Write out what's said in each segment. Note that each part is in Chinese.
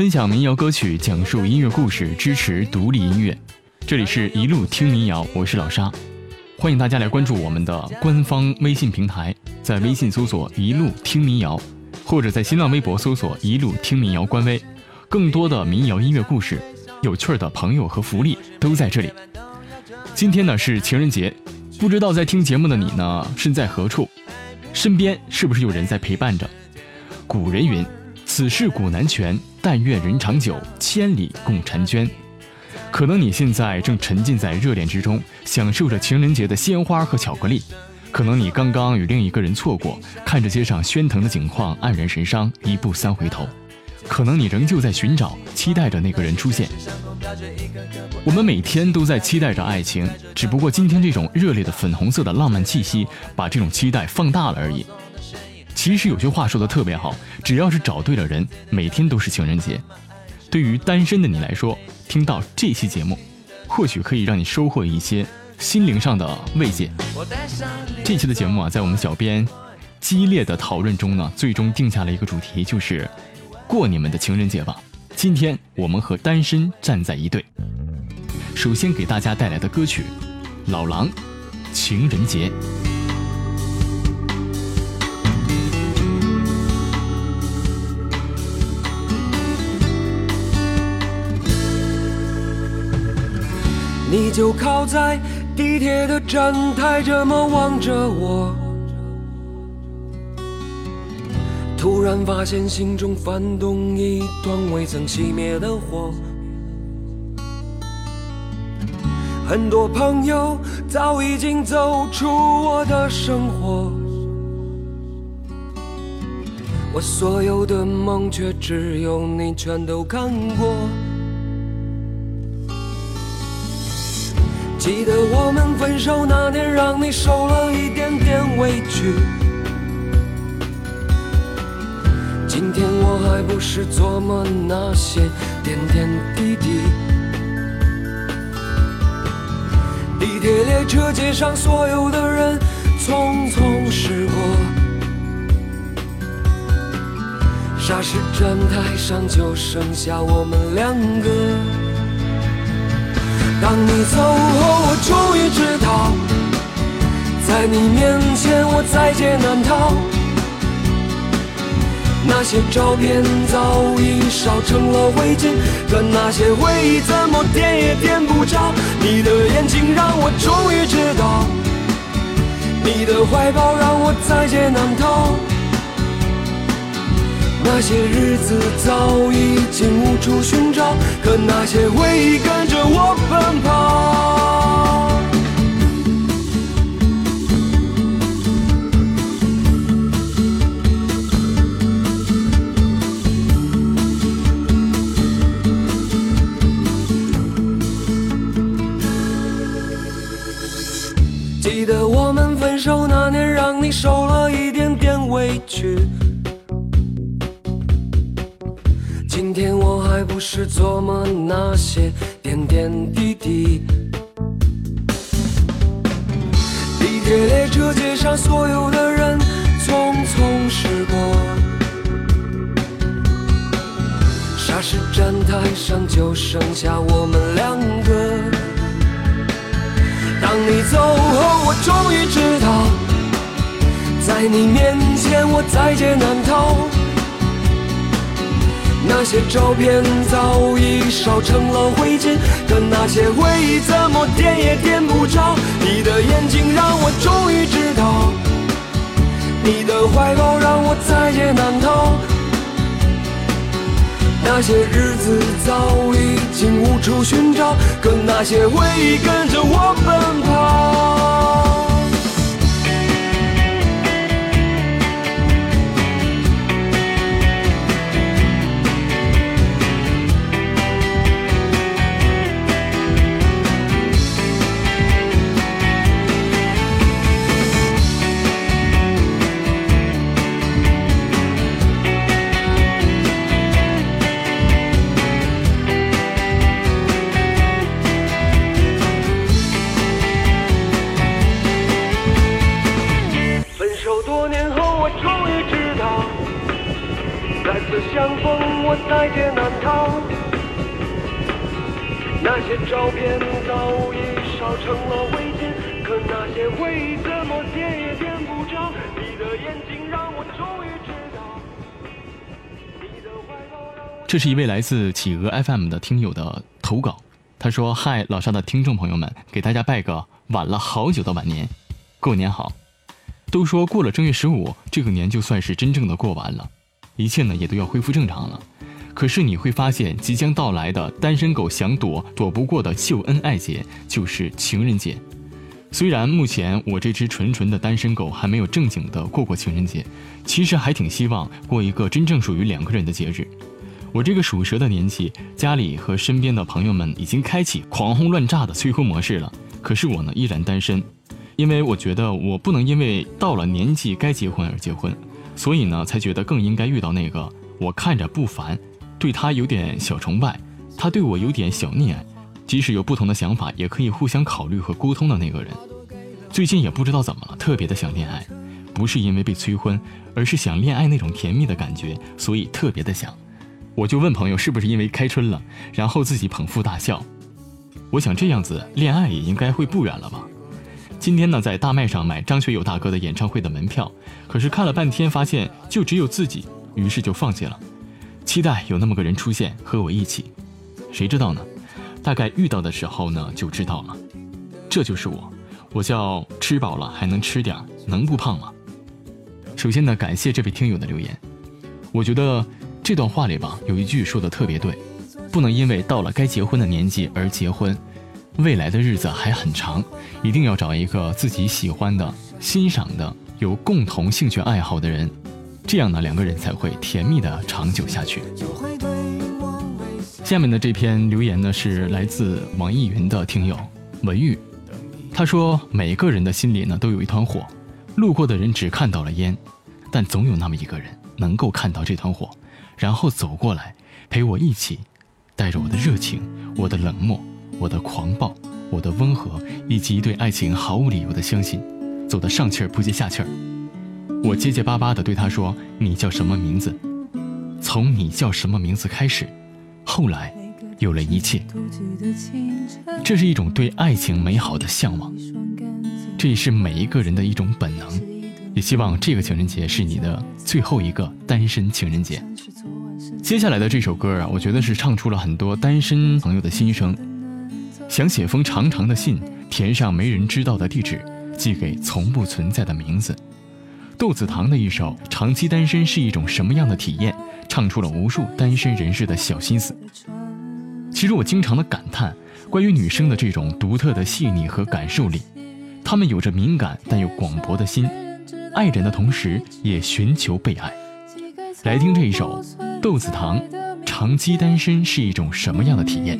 分享民谣歌曲，讲述音乐故事，支持独立音乐。这里是一路听民谣，我是老沙，欢迎大家来关注我们的官方微信平台，在微信搜索“一路听民谣”，或者在新浪微博搜索“一路听民谣”官微，更多的民谣音乐故事。有趣的朋友和福利都在这里。今天呢是情人节，不知道在听节目的你呢身在何处，身边是不是有人在陪伴着？古人云：“此事古难全，但愿人长久，千里共婵娟。”可能你现在正沉浸在热恋之中，享受着情人节的鲜花和巧克力；可能你刚刚与另一个人错过，看着街上喧腾的景况，黯然神伤，一步三回头。可能你仍旧在寻找、期待着那个人出现。我们每天都在期待着爱情，只不过今天这种热烈的粉红色的浪漫气息，把这种期待放大了而已。其实有句话说的特别好，只要是找对了人，每天都是情人节。对于单身的你来说，听到这期节目，或许可以让你收获一些心灵上的慰藉。这期的节目啊，在我们小编激烈的讨论中呢，最终定下了一个主题，就是。过你们的情人节吧！今天我们和单身站在一队。首先给大家带来的歌曲《老狼》，情人节。你就靠在地铁的站台，这么望着我。突然发现心中翻动一团未曾熄灭的火，很多朋友早已经走出我的生活，我所有的梦却只有你全都看过。记得我们分手那年，让你受了一点点委屈。今天我还不是琢磨那些点点滴滴。地铁列车街上所有的人匆匆驶过，霎时站台上就剩下我们两个。当你走后，我终于知道，在你面前我在劫难逃。那些照片早已烧成了灰烬，可那些回忆怎么点也点不着。你的眼睛让我终于知道，你的怀抱让我在劫难逃。那些日子早已经无处寻找，可那些回忆跟着我奔跑。记得我们分手那年，让你受了一点点委屈，是琢磨那些点点滴滴。地铁列车街上所有的人匆匆驶过，霎时站台上就剩下我们两个。当你走后，我终于知道。在你面前，我在劫难逃。那些照片早已烧成了灰烬，可那些回忆怎么点也点不着。你的眼睛让我终于知道，你的怀抱让我在劫难逃。那些日子早已经无处寻找，可那些回忆跟着我奔跑。相逢我在劫难逃那些照片早已烧成了灰烬可那些回忆怎么点也点不着你的眼睛让我终于知道你的怀抱让我这是一位来自企鹅 fm 的听友的投稿他说嗨老沙的听众朋友们给大家拜个晚了好久的晚年。过年好。都说过了正月十五这个年就算是真正的过完了。一切呢也都要恢复正常了。可是你会发现，即将到来的单身狗想躲躲不过的秀恩爱节，就是情人节。虽然目前我这只纯纯的单身狗还没有正经的过过情人节，其实还挺希望过一个真正属于两个人的节日。我这个属蛇的年纪，家里和身边的朋友们已经开启狂轰乱炸的催婚模式了，可是我呢依然单身。因为我觉得我不能因为到了年纪该结婚而结婚，所以呢，才觉得更应该遇到那个我看着不烦，对他有点小崇拜，他对我有点小溺爱，即使有不同的想法，也可以互相考虑和沟通的那个人。最近也不知道怎么了，特别的想恋爱，不是因为被催婚，而是想恋爱那种甜蜜的感觉，所以特别的想。我就问朋友是不是因为开春了，然后自己捧腹大笑。我想这样子恋爱也应该会不远了吧。今天呢，在大麦上买张学友大哥的演唱会的门票，可是看了半天，发现就只有自己，于是就放弃了。期待有那么个人出现和我一起，谁知道呢？大概遇到的时候呢，就知道了。这就是我，我叫吃饱了还能吃点，能不胖吗？首先呢，感谢这位听友的留言。我觉得这段话里吧，有一句说的特别对，不能因为到了该结婚的年纪而结婚。未来的日子还很长，一定要找一个自己喜欢的、欣赏的、有共同兴趣爱好的人，这样呢，两个人才会甜蜜的长久下去。下面的这篇留言呢，是来自网易云的听友文玉，他说：“每个人的心里呢，都有一团火，路过的人只看到了烟，但总有那么一个人能够看到这团火，然后走过来陪我一起，带着我的热情，我的冷漠。”我的狂暴，我的温和，以及对爱情毫无理由的相信，走得上气儿不接下气儿。我结结巴巴地对他说：“你叫什么名字？”从你叫什么名字开始，后来有了一切。这是一种对爱情美好的向往，这也是每一个人的一种本能。也希望这个情人节是你的最后一个单身情人节。接下来的这首歌啊，我觉得是唱出了很多单身朋友的心声。想写封长长的信，填上没人知道的地址，寄给从不存在的名字。窦子堂的一首《长期单身是一种什么样的体验》，唱出了无数单身人士的小心思。其实我经常的感叹，关于女生的这种独特的细腻和感受力，她们有着敏感但又广博的心，爱人的同时也寻求被爱。来听这一首窦子堂《长期单身是一种什么样的体验》。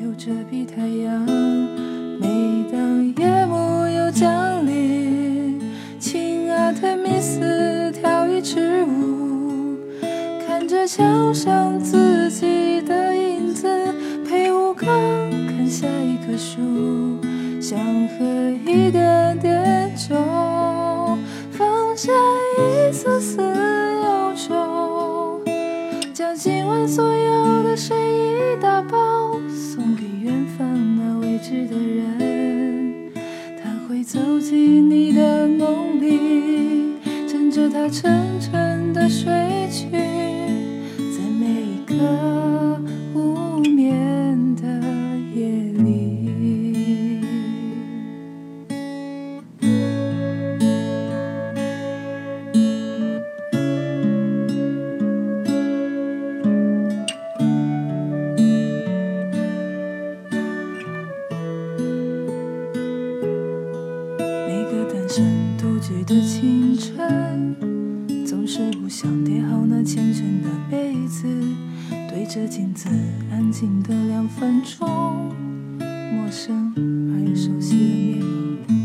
看着墙上自己的影子，陪我刚看下一棵树，想喝一点点酒，放下一丝丝忧愁，将今晚所有的睡意打包，送给远方那未知的人。他会走进你的梦里，枕着他沉沉的睡，一着镜子安静的两分钟，陌生而又熟悉的面容，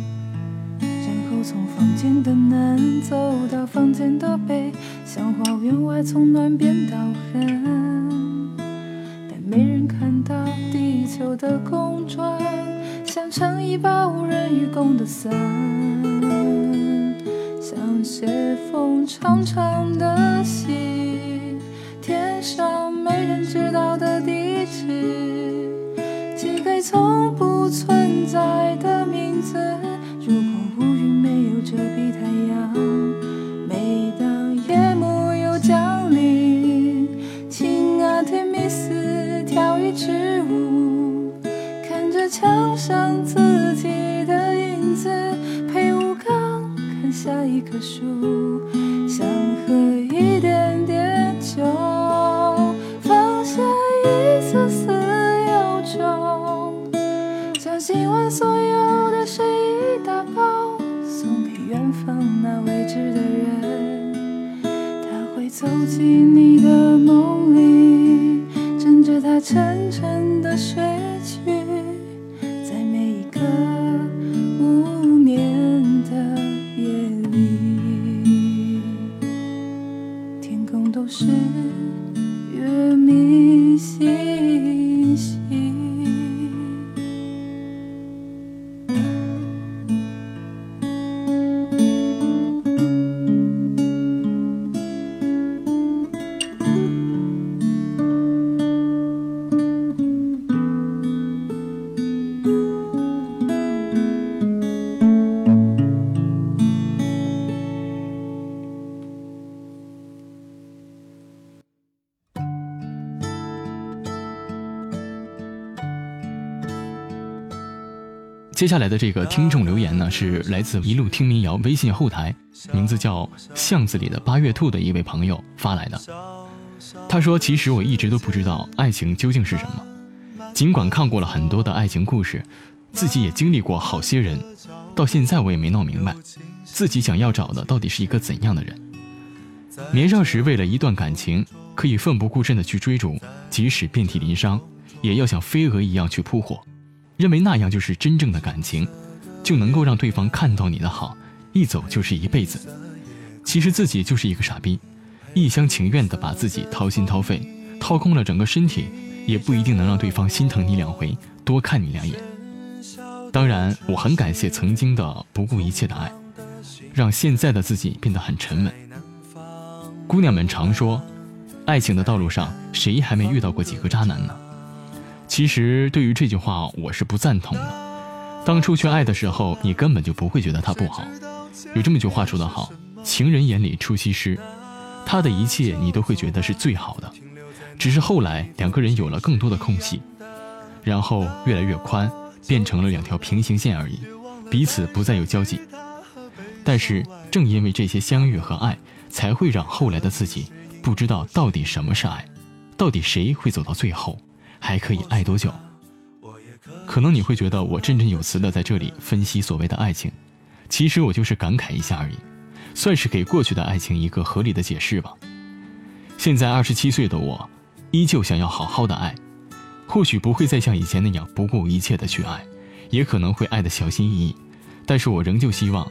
然后从房间的南走到房间的北，像花园外从暖变到寒，但没人看到地球的公转，像撑一把无人与共的伞。像写封长长的信，天上没人知道的地址，寄给从不存在的名字。如果乌云没有遮蔽太阳，每当夜幕又降临，亲爱的米斯跳一支舞，看着墙上自己的影子，陪吴刚看下一棵树，想和。的人，他会走进你的梦里。枕着他沉沉的睡接下来的这个听众留言呢，是来自一路听民谣微信后台，名字叫巷子里的八月兔的一位朋友发来的。他说：“其实我一直都不知道爱情究竟是什么，尽管看过了很多的爱情故事，自己也经历过好些人，到现在我也没闹明白，自己想要找的到底是一个怎样的人。年少时为了一段感情，可以奋不顾身的去追逐，即使遍体鳞伤，也要像飞蛾一样去扑火。”认为那样就是真正的感情，就能够让对方看到你的好，一走就是一辈子。其实自己就是一个傻逼，一厢情愿的把自己掏心掏肺，掏空了整个身体，也不一定能让对方心疼你两回，多看你两眼。当然，我很感谢曾经的不顾一切的爱，让现在的自己变得很沉稳。姑娘们常说，爱情的道路上，谁还没遇到过几个渣男呢？其实对于这句话，我是不赞同的。当初去爱的时候，你根本就不会觉得他不好。有这么句话说得好：“情人眼里出西施。”他的一切你都会觉得是最好的，只是后来两个人有了更多的空隙，然后越来越宽，变成了两条平行线而已，彼此不再有交集。但是正因为这些相遇和爱，才会让后来的自己不知道到底什么是爱，到底谁会走到最后。还可以爱多久？可能你会觉得我振振有词的在这里分析所谓的爱情，其实我就是感慨一下而已，算是给过去的爱情一个合理的解释吧。现在二十七岁的我，依旧想要好好的爱，或许不会再像以前那样不顾一切的去爱，也可能会爱的小心翼翼，但是我仍旧希望，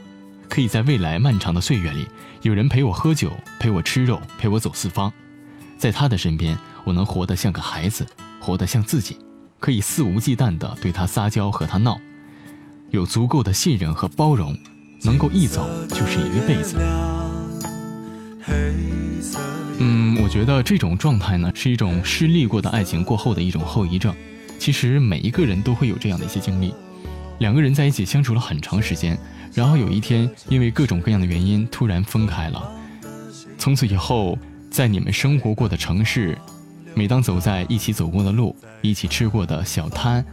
可以在未来漫长的岁月里，有人陪我喝酒，陪我吃肉，陪我走四方，在他的身边，我能活得像个孩子。活得像自己，可以肆无忌惮地对他撒娇和他闹，有足够的信任和包容，能够一走就是一辈子。嗯，我觉得这种状态呢，是一种失利过的爱情过后的一种后遗症。其实每一个人都会有这样的一些经历，两个人在一起相处了很长时间，然后有一天因为各种各样的原因突然分开了，从此以后在你们生活过的城市。每当走在一起走过的路、一起吃过的小摊、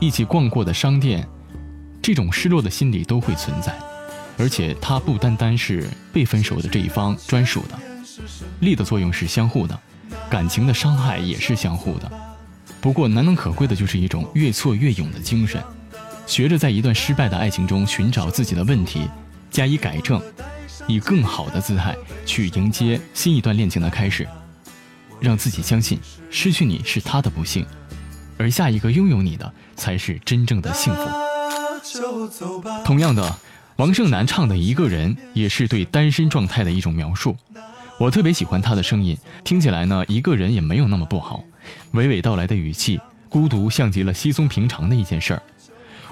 一起逛过的商店，这种失落的心理都会存在，而且它不单单是被分手的这一方专属的，力的作用是相互的，感情的伤害也是相互的。不过难能可贵的就是一种越挫越勇的精神，学着在一段失败的爱情中寻找自己的问题，加以改正，以更好的姿态去迎接新一段恋情的开始。让自己相信，失去你是他的不幸，而下一个拥有你的才是真正的幸福。同样的，王胜男唱的一个人也是对单身状态的一种描述。我特别喜欢他的声音，听起来呢，一个人也没有那么不好。娓娓道来的语气，孤独像极了稀松平常的一件事儿。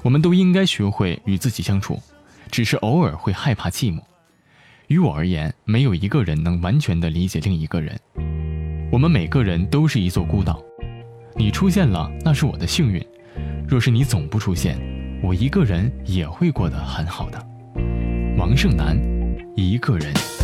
我们都应该学会与自己相处，只是偶尔会害怕寂寞。于我而言，没有一个人能完全的理解另一个人。我们每个人都是一座孤岛，你出现了，那是我的幸运；若是你总不出现，我一个人也会过得很好的。王胜男，一个人。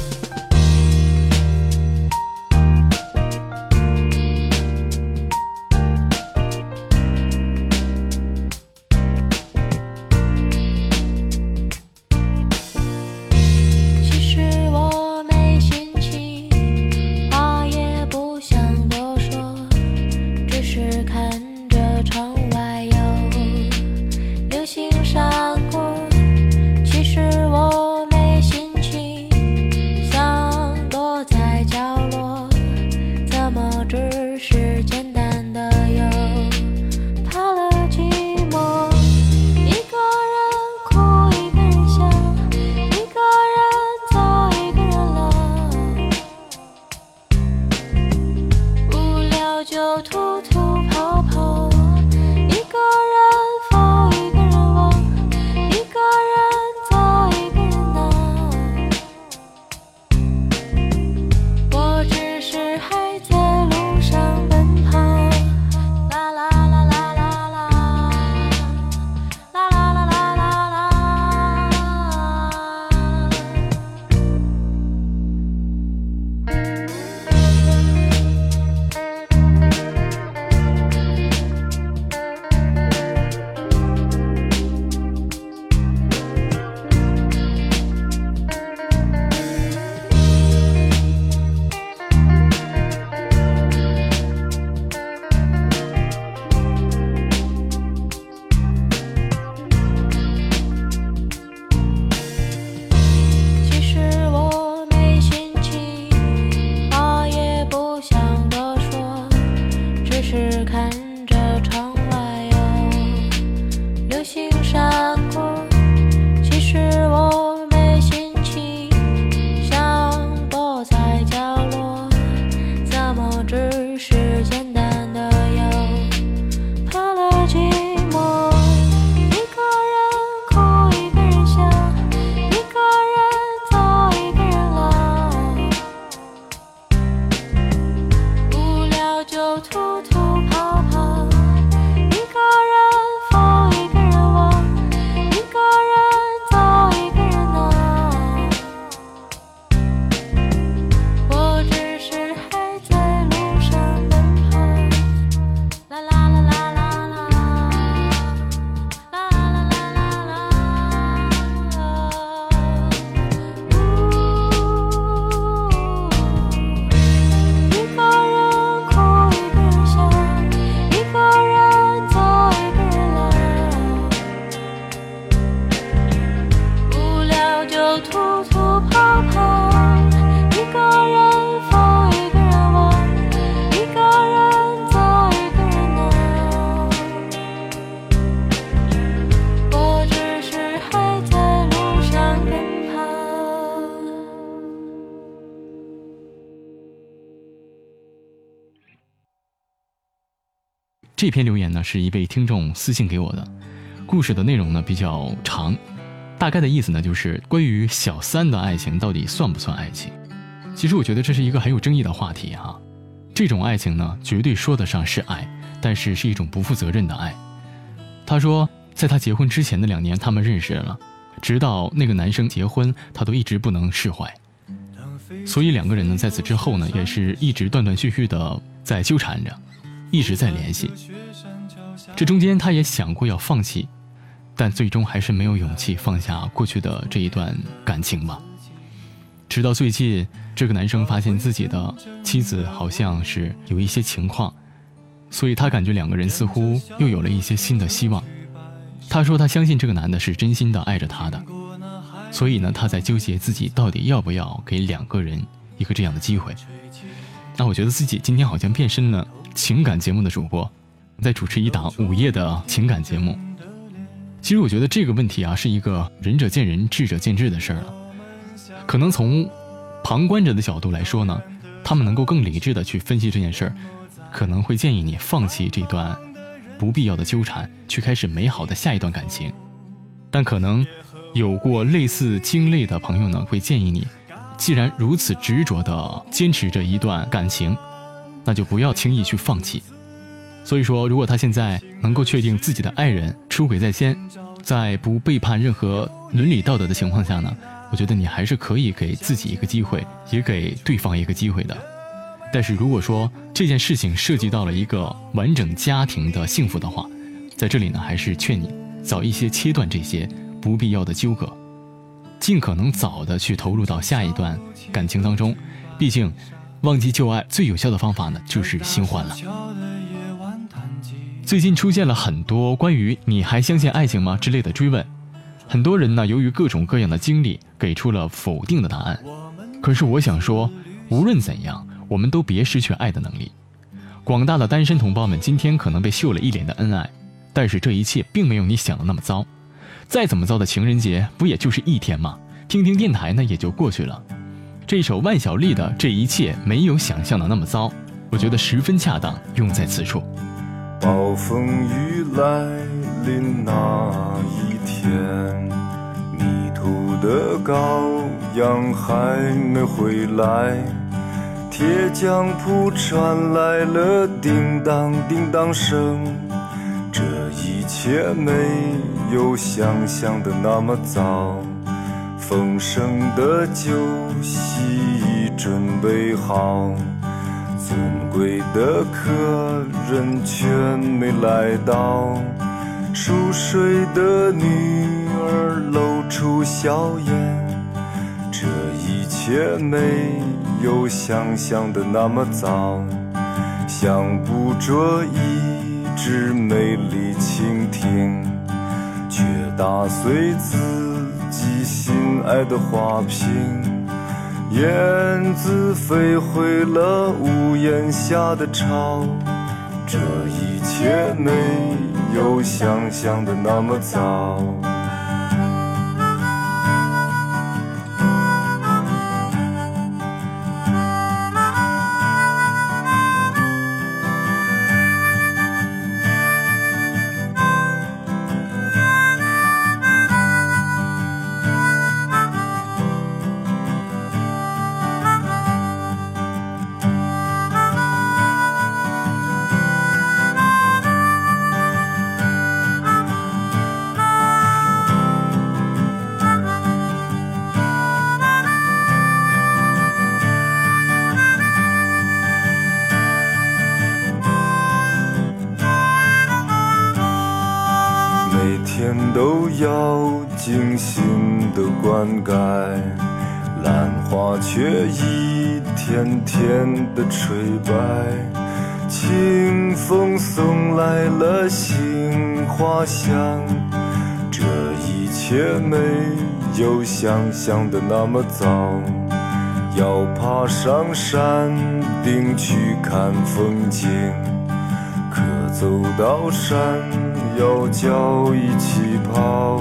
这篇留言呢是一位听众私信给我的，故事的内容呢比较长，大概的意思呢就是关于小三的爱情到底算不算爱情？其实我觉得这是一个很有争议的话题哈。这种爱情呢，绝对说得上是爱，但是是一种不负责任的爱。他说，在他结婚之前的两年，他们认识了，直到那个男生结婚，他都一直不能释怀。所以两个人呢，在此之后呢，也是一直断断续续的在纠缠着，一直在联系。这中间他也想过要放弃，但最终还是没有勇气放下过去的这一段感情吧。直到最近，这个男生发现自己的妻子好像是有一些情况，所以他感觉两个人似乎又有了一些新的希望。他说他相信这个男的是真心的爱着他的，所以呢，他在纠结自己到底要不要给两个人一个这样的机会。那我觉得自己今天好像变身了情感节目的主播，在主持一档午夜的情感节目。其实我觉得这个问题啊，是一个仁者见仁，智者见智的事儿了。可能从旁观者的角度来说呢，他们能够更理智的去分析这件事儿，可能会建议你放弃这段不必要的纠缠，去开始美好的下一段感情。但可能有过类似经历的朋友呢，会建议你，既然如此执着的坚持着一段感情，那就不要轻易去放弃。所以说，如果他现在能够确定自己的爱人出轨在先，在不背叛任何伦理道德的情况下呢？我觉得你还是可以给自己一个机会，也给对方一个机会的。但是如果说这件事情涉及到了一个完整家庭的幸福的话，在这里呢，还是劝你早一些切断这些不必要的纠葛，尽可能早的去投入到下一段感情当中。毕竟，忘记旧爱最有效的方法呢，就是新欢了。最近出现了很多关于“你还相信爱情吗”之类的追问。很多人呢，由于各种各样的经历，给出了否定的答案。可是我想说，无论怎样，我们都别失去爱的能力。广大的单身同胞们，今天可能被秀了一脸的恩爱，但是这一切并没有你想的那么糟。再怎么糟的情人节，不也就是一天吗？听听电台呢，也就过去了。这首万晓利的《这一切没有想象的那么糟》，我觉得十分恰当，用在此处。暴风雨来临那一天，迷途的羔羊还没回来，铁匠铺传来了叮当叮当声。却没有想象的那么早，丰盛的酒席已准备好。尊贵的客人却没来到，熟睡的女儿露出笑颜。这一切没有想象的那么糟，想捕捉一只美丽倾听，却打碎自己心爱的花瓶。燕子飞回了屋檐下的巢，这一切没有想象的那么糟。花却一天天的吹白。清风送来了杏花香，这一切没有想象的那么糟。要爬上山顶去看风景，可走到山。腰脚一起跑，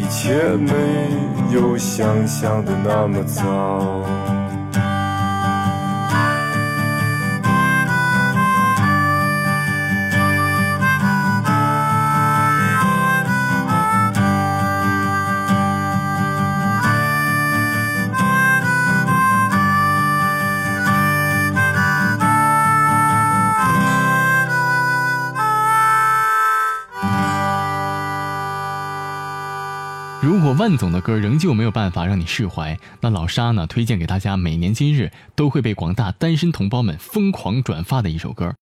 切没有想象的那么糟。如果万总的歌仍旧没有办法让你释怀，那老沙呢推荐给大家，每年今日都会被广大单身同胞们疯狂转发的一首歌。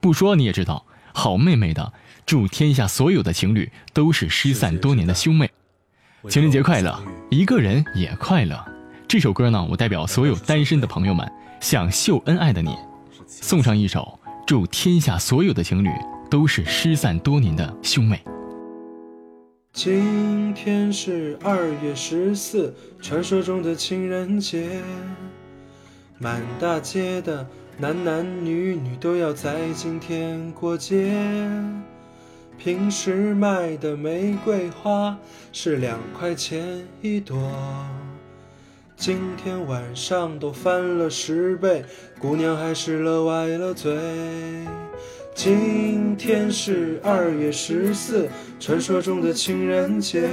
不说你也知道，好妹妹的，祝天下所有的情侣都是失散多年的兄妹。情人节快乐，一个人也快乐。这首歌呢，我代表所有单身的朋友们，向秀恩爱的你，送上一首祝天下所有的情侣都是失散多年的兄妹。今天是二月十四，传说中的情人节。满大街的男男女女都要在今天过节。平时卖的玫瑰花是两块钱一朵，今天晚上都翻了十倍，姑娘还是乐歪了嘴。今天是二月十四，传说中的情人节。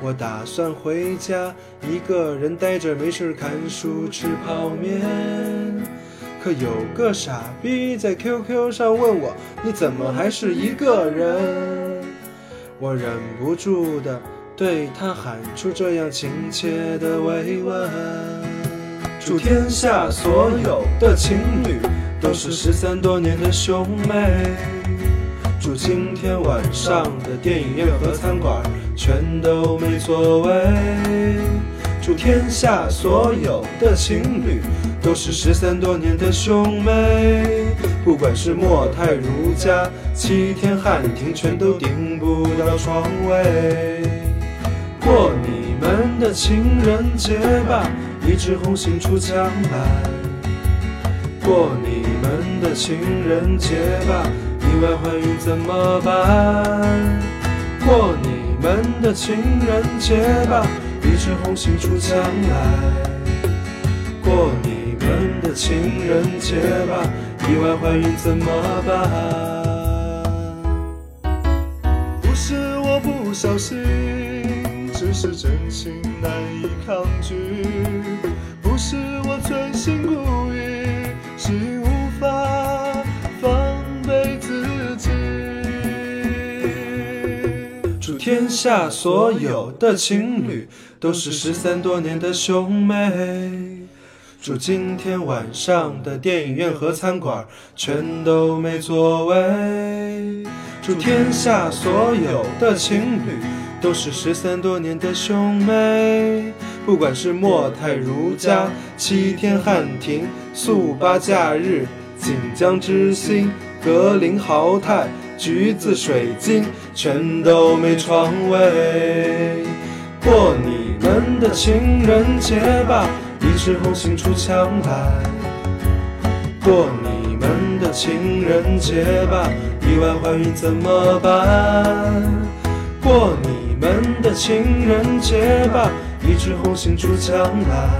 我打算回家，一个人呆着没事看书吃泡面。可有个傻逼在 QQ 上问我，你怎么还是一个人？我忍不住的对他喊出这样亲切的慰问：祝天下所有的情侣。都是失散多年的兄妹，祝今天晚上的电影院和餐馆全都没座位。祝天下所有的情侣都是失散多年的兄妹，不管是莫泰如家、七天汉庭，全都订不到床位。过你们的情人节吧，一枝红杏出墙来。过你。们的情人节吧，意外怀孕怎么办？过你们的情人节吧，一枝红杏出墙来。过你们的情人节吧，意外怀孕怎么办？不是我不小心，只是真情难以抗拒。天下所有的情侣都是失散多年的兄妹。祝今天晚上的电影院和餐馆全都没座位。祝天下所有的情侣都是失散多年的兄妹。不管是莫泰如家、七天汉庭、速八假日、锦江之星、格林豪泰。橘子水晶全都没床位，过你们的情人节吧，一枝红杏出墙来。过你们的情人节吧，意外怀孕怎么办？过你们的情人节吧，一枝红杏出墙来。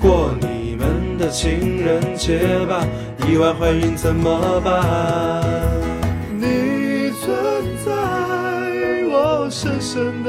过你们的情人节吧，意外怀孕怎么办？